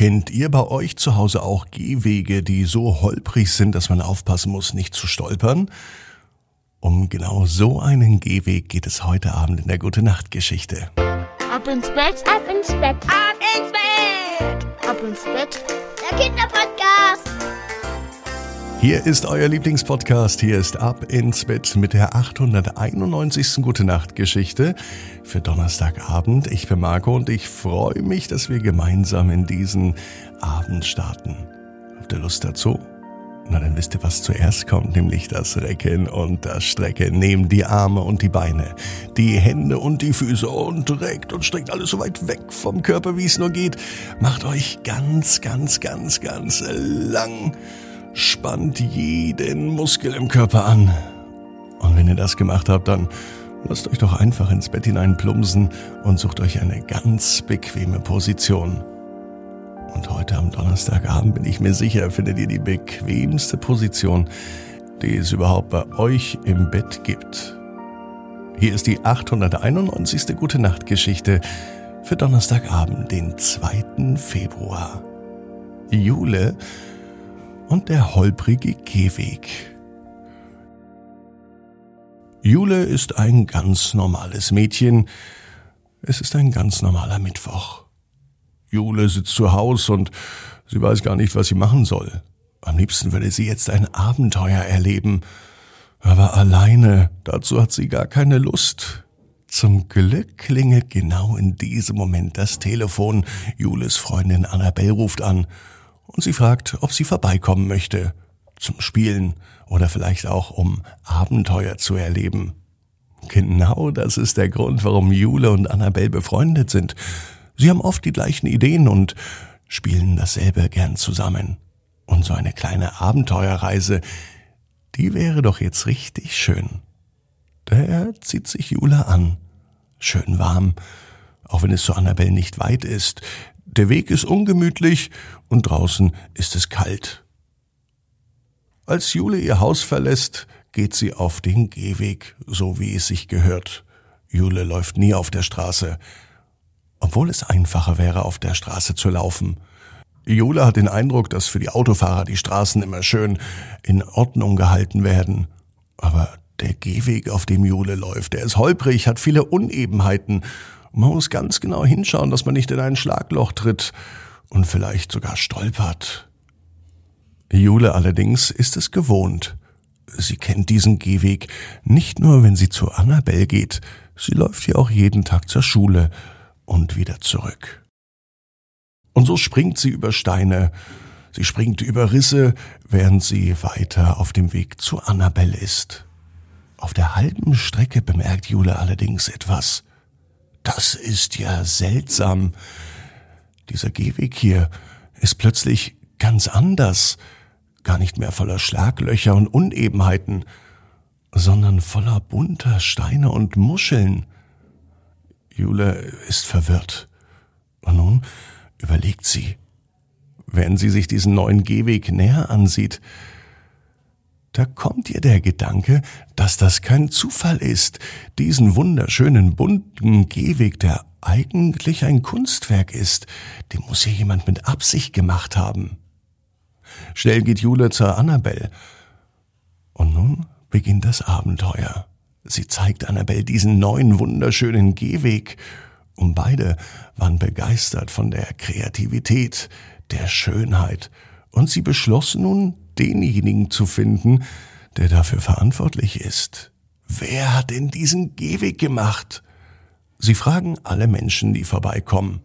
Kennt ihr bei euch zu Hause auch Gehwege, die so holprig sind, dass man aufpassen muss, nicht zu stolpern? Um genau so einen Gehweg geht es heute Abend in der Gute Nacht Geschichte. Ab ins Bett, ab ins Bett, ab ins Bett, ab ins Bett. Der Kinderpodcast. Hier ist euer Lieblingspodcast. Hier ist Ab ins Bett mit der 891. Gute Nacht Geschichte für Donnerstagabend. Ich bin Marco und ich freue mich, dass wir gemeinsam in diesen Abend starten. Habt ihr Lust dazu? Na, dann wisst ihr, was zuerst kommt, nämlich das Recken und das Strecken. Nehmt die Arme und die Beine, die Hände und die Füße und reckt und streckt alles so weit weg vom Körper, wie es nur geht. Macht euch ganz, ganz, ganz, ganz lang Spannt jeden Muskel im Körper an. Und wenn ihr das gemacht habt, dann lasst euch doch einfach ins Bett hinein plumpsen und sucht euch eine ganz bequeme Position. Und heute am Donnerstagabend bin ich mir sicher, findet ihr die bequemste Position, die es überhaupt bei euch im Bett gibt. Hier ist die 891. Gute Nacht Geschichte für Donnerstagabend, den 2. Februar. Jule und der holprige Gehweg. Jule ist ein ganz normales Mädchen. Es ist ein ganz normaler Mittwoch. Jule sitzt zu Hause und sie weiß gar nicht, was sie machen soll. Am liebsten würde sie jetzt ein Abenteuer erleben. Aber alleine, dazu hat sie gar keine Lust. Zum Glück klingelt genau in diesem Moment das Telefon. Jules Freundin Annabelle ruft an und sie fragt, ob sie vorbeikommen möchte. Zum Spielen oder vielleicht auch um Abenteuer zu erleben. Genau das ist der Grund, warum Jule und Annabelle befreundet sind. Sie haben oft die gleichen Ideen und spielen dasselbe gern zusammen. Und so eine kleine Abenteuerreise, die wäre doch jetzt richtig schön. Daher zieht sich Jule an. Schön warm, auch wenn es zu Annabelle nicht weit ist, der Weg ist ungemütlich und draußen ist es kalt. Als Jule ihr Haus verlässt, geht sie auf den Gehweg, so wie es sich gehört. Jule läuft nie auf der Straße, obwohl es einfacher wäre, auf der Straße zu laufen. Jule hat den Eindruck, dass für die Autofahrer die Straßen immer schön in Ordnung gehalten werden. Aber der Gehweg, auf dem Jule läuft, der ist holprig, hat viele Unebenheiten man muss ganz genau hinschauen, dass man nicht in ein Schlagloch tritt und vielleicht sogar stolpert. Jule allerdings ist es gewohnt. Sie kennt diesen Gehweg nicht nur, wenn sie zu Annabelle geht, sie läuft hier auch jeden Tag zur Schule und wieder zurück. Und so springt sie über Steine, sie springt über Risse, während sie weiter auf dem Weg zu Annabelle ist. Auf der halben Strecke bemerkt Jule allerdings etwas. Das ist ja seltsam. Dieser Gehweg hier ist plötzlich ganz anders, gar nicht mehr voller Schlaglöcher und Unebenheiten, sondern voller bunter Steine und Muscheln. Jule ist verwirrt. Und nun überlegt sie, wenn sie sich diesen neuen Gehweg näher ansieht, da kommt ihr der Gedanke, dass das kein Zufall ist, diesen wunderschönen bunten Gehweg, der eigentlich ein Kunstwerk ist, den muss ja jemand mit Absicht gemacht haben. Schnell geht Jule zur Annabelle. Und nun beginnt das Abenteuer. Sie zeigt Annabelle diesen neuen wunderschönen Gehweg, und beide waren begeistert von der Kreativität, der Schönheit, und sie beschlossen nun, denjenigen zu finden, der dafür verantwortlich ist. Wer hat denn diesen Gehweg gemacht? Sie fragen alle Menschen, die vorbeikommen.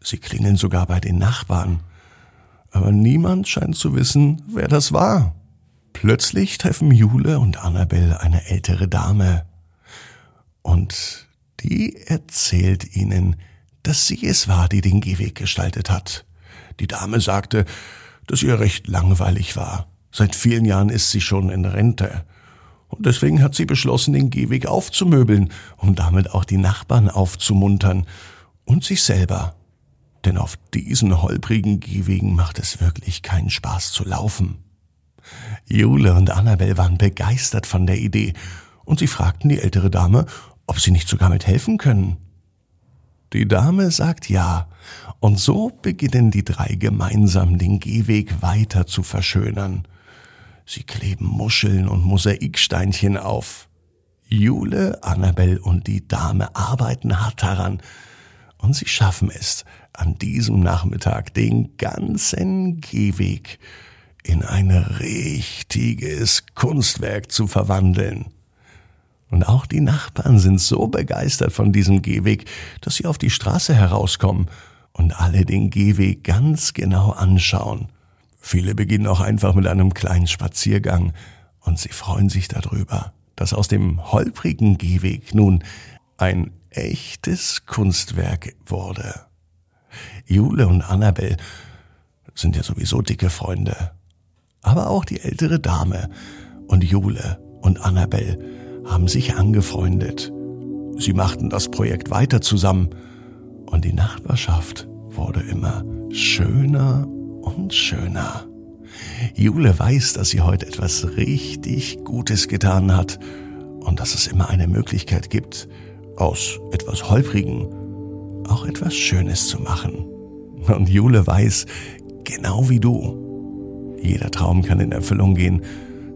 Sie klingeln sogar bei den Nachbarn. Aber niemand scheint zu wissen, wer das war. Plötzlich treffen Jule und Annabelle eine ältere Dame. Und die erzählt ihnen, dass sie es war, die den Gehweg gestaltet hat. Die Dame sagte, dass ihr recht langweilig war. Seit vielen Jahren ist sie schon in Rente. Und deswegen hat sie beschlossen, den Gehweg aufzumöbeln, um damit auch die Nachbarn aufzumuntern und sich selber. Denn auf diesen holprigen Gehwegen macht es wirklich keinen Spaß zu laufen. Jule und Annabel waren begeistert von der Idee und sie fragten die ältere Dame, ob sie nicht sogar mithelfen können. Die Dame sagt ja, und so beginnen die drei gemeinsam den Gehweg weiter zu verschönern. Sie kleben Muscheln und Mosaiksteinchen auf. Jule, Annabel und die Dame arbeiten hart daran, und sie schaffen es, an diesem Nachmittag den ganzen Gehweg in ein richtiges Kunstwerk zu verwandeln. Und auch die Nachbarn sind so begeistert von diesem Gehweg, dass sie auf die Straße herauskommen und alle den Gehweg ganz genau anschauen. Viele beginnen auch einfach mit einem kleinen Spaziergang und sie freuen sich darüber, dass aus dem holprigen Gehweg nun ein echtes Kunstwerk wurde. Jule und Annabel sind ja sowieso dicke Freunde. Aber auch die ältere Dame und Jule und Annabel haben sich angefreundet. Sie machten das Projekt weiter zusammen und die Nachbarschaft wurde immer schöner und schöner. Jule weiß, dass sie heute etwas richtig Gutes getan hat und dass es immer eine Möglichkeit gibt, aus etwas Holprigen auch etwas Schönes zu machen. Und Jule weiß, genau wie du, jeder Traum kann in Erfüllung gehen.